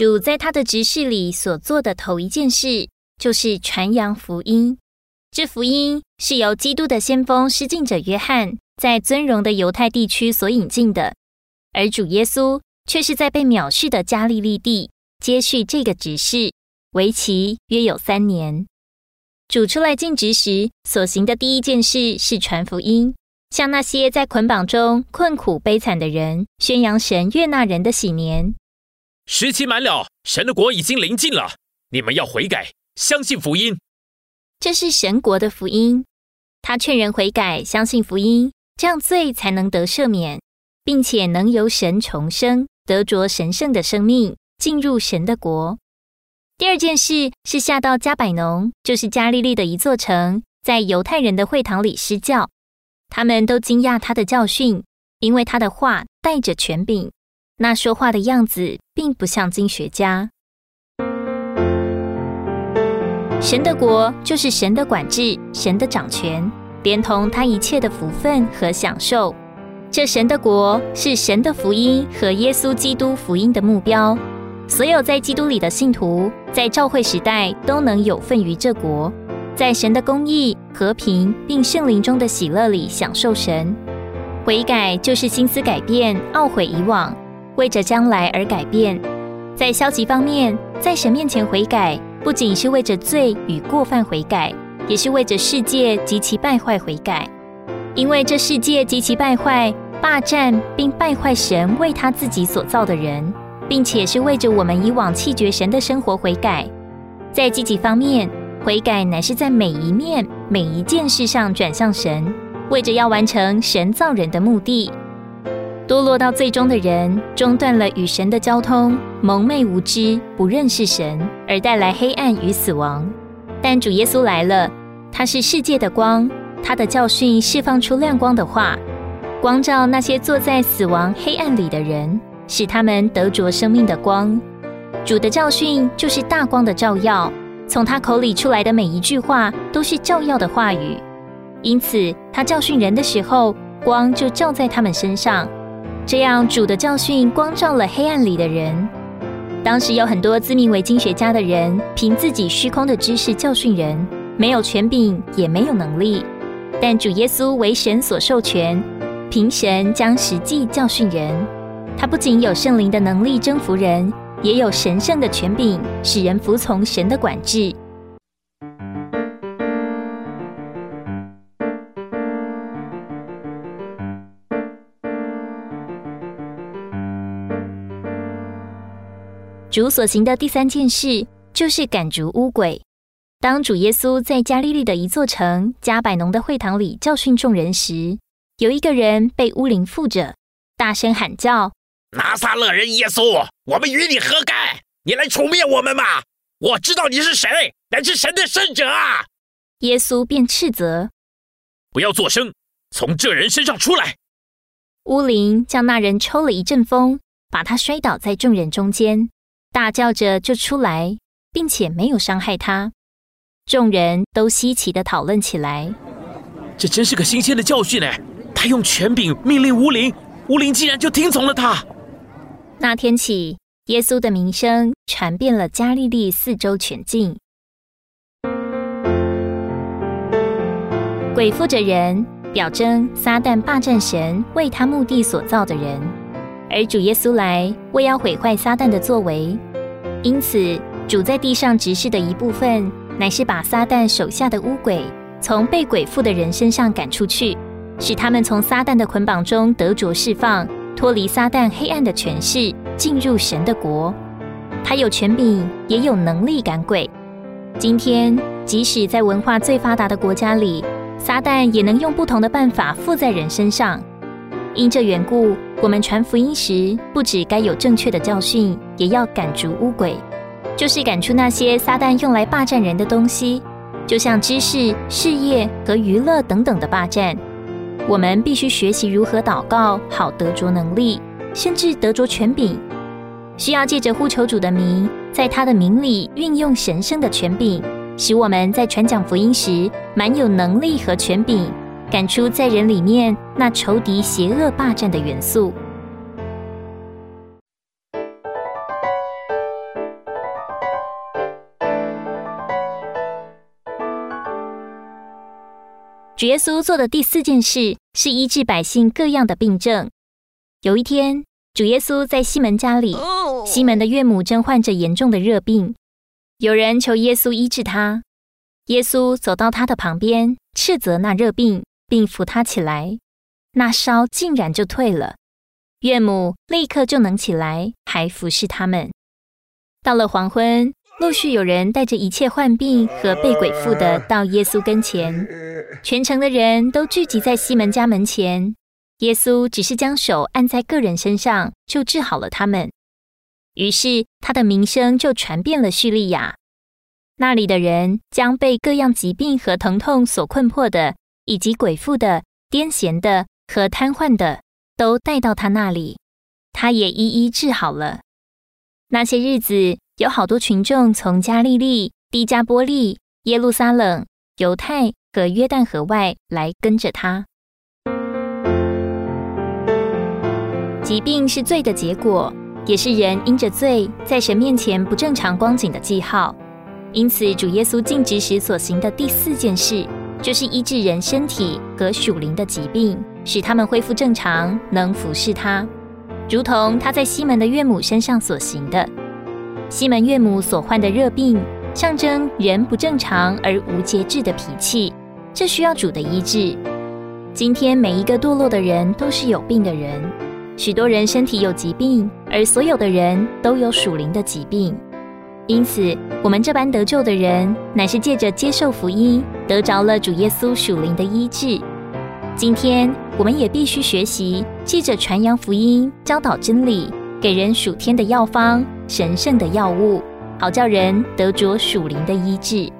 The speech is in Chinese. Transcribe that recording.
主在他的执事里所做的头一件事，就是传扬福音。这福音是由基督的先锋施浸者约翰在尊荣的犹太地区所引进的，而主耶稣却是在被藐视的加利利地接续这个执事，为期约有三年。主出来尽职时所行的第一件事是传福音，向那些在捆绑中困苦悲惨的人宣扬神悦纳人的喜年。时期满了，神的国已经临近了，你们要悔改，相信福音。这是神国的福音，他劝人悔改，相信福音，这样罪才能得赦免，并且能由神重生，得着神圣的生命，进入神的国。第二件事是下到加百农，就是加利利的一座城，在犹太人的会堂里施教，他们都惊讶他的教训，因为他的话带着权柄，那说话的样子并不像经学家。神的国就是神的管制，神的掌权，连同他一切的福分和享受。这神的国是神的福音和耶稣基督福音的目标。所有在基督里的信徒，在召会时代都能有份于这国，在神的公义、和平并圣灵中的喜乐里享受神。悔改就是心思改变，懊悔以往，为着将来而改变。在消极方面，在神面前悔改。不仅是为着罪与过犯悔改，也是为着世界及其败坏悔改。因为这世界及其败坏，霸占并败坏神为他自己所造的人，并且是为着我们以往弃绝神的生活悔改。在积极方面，悔改乃是在每一面、每一件事上转向神，为着要完成神造人的目的。堕落到最终的人，中断了与神的交通，蒙昧无知，不认识神，而带来黑暗与死亡。但主耶稣来了，他是世界的光，他的教训释放出亮光的话，光照那些坐在死亡黑暗里的人，使他们得着生命的光。主的教训就是大光的照耀，从他口里出来的每一句话都是照耀的话语。因此，他教训人的时候，光就照在他们身上。这样，主的教训光照了黑暗里的人。当时有很多自命为经学家的人，凭自己虚空的知识教训人，没有权柄，也没有能力。但主耶稣为神所授权，凭神将实际教训人。他不仅有圣灵的能力征服人，也有神圣的权柄，使人服从神的管制。主所行的第三件事，就是赶逐污鬼。当主耶稣在加利利的一座城加百农的会堂里教训众人时，有一个人被污灵附着，大声喊叫：“拿撒勒人耶稣，我们与你何干？你来除灭我们吧？我知道你是谁，乃是神的圣者啊！”耶稣便斥责：“不要作声，从这人身上出来！”巫灵将那人抽了一阵风，把他摔倒在众人中间。大叫着就出来，并且没有伤害他。众人都稀奇的讨论起来。这真是个新鲜的教训呢！他用权柄命令无灵，无灵竟然就听从了他。那天起，耶稣的名声传遍了加利利四周全境。鬼附着人，表征撒旦霸占神为他目的所造的人。而主耶稣来，为要毁坏撒旦的作为，因此主在地上执事的一部分，乃是把撒旦手下的污鬼从被鬼附的人身上赶出去，使他们从撒旦的捆绑中得着释放，脱离撒旦黑暗的权势，进入神的国。他有权柄，也有能力赶鬼。今天，即使在文化最发达的国家里，撒旦也能用不同的办法附在人身上。因这缘故，我们传福音时，不只该有正确的教训，也要赶逐污鬼，就是赶出那些撒旦用来霸占人的东西，就像知识、事业和娱乐等等的霸占。我们必须学习如何祷告，好得着能力，甚至得着权柄。需要借着呼求主的名，在他的名里运用神圣的权柄，使我们在传讲福音时，满有能力和权柄。赶出在人里面那仇敌邪恶霸占的元素。主耶稣做的第四件事是医治百姓各样的病症。有一天主耶稣在西门家里西门的岳母正患着严重的热病有人求耶稣医治他耶稣走到他的旁边斥责那热病。并扶他起来，那烧竟然就退了。岳母立刻就能起来，还服侍他们。到了黄昏，陆续有人带着一切患病和被鬼附的到耶稣跟前，全城的人都聚集在西门家门前。耶稣只是将手按在个人身上，就治好了他们。于是他的名声就传遍了叙利亚。那里的人将被各样疾病和疼痛所困迫的，以及鬼附的、癫痫的和瘫痪的。都带到他那里，他也一一治好了。那些日子，有好多群众从加利利、低加波利、耶路撒冷、犹太和约旦河外来跟着他。疾病是罪的结果，也是人因着罪在神面前不正常光景的记号。因此，主耶稣尽职时所行的第四件事，就是医治人身体和属灵的疾病。使他们恢复正常，能服侍他，如同他在西门的岳母身上所行的。西门岳母所患的热病，象征人不正常而无节制的脾气，这需要主的医治。今天每一个堕落的人都是有病的人，许多人身体有疾病，而所有的人都有属灵的疾病。因此，我们这般得救的人，乃是借着接受福音，得着了主耶稣属灵的医治。今天我们也必须学习，记着传扬福音、教导真理，给人属天的药方、神圣的药物，好叫人得着属灵的医治。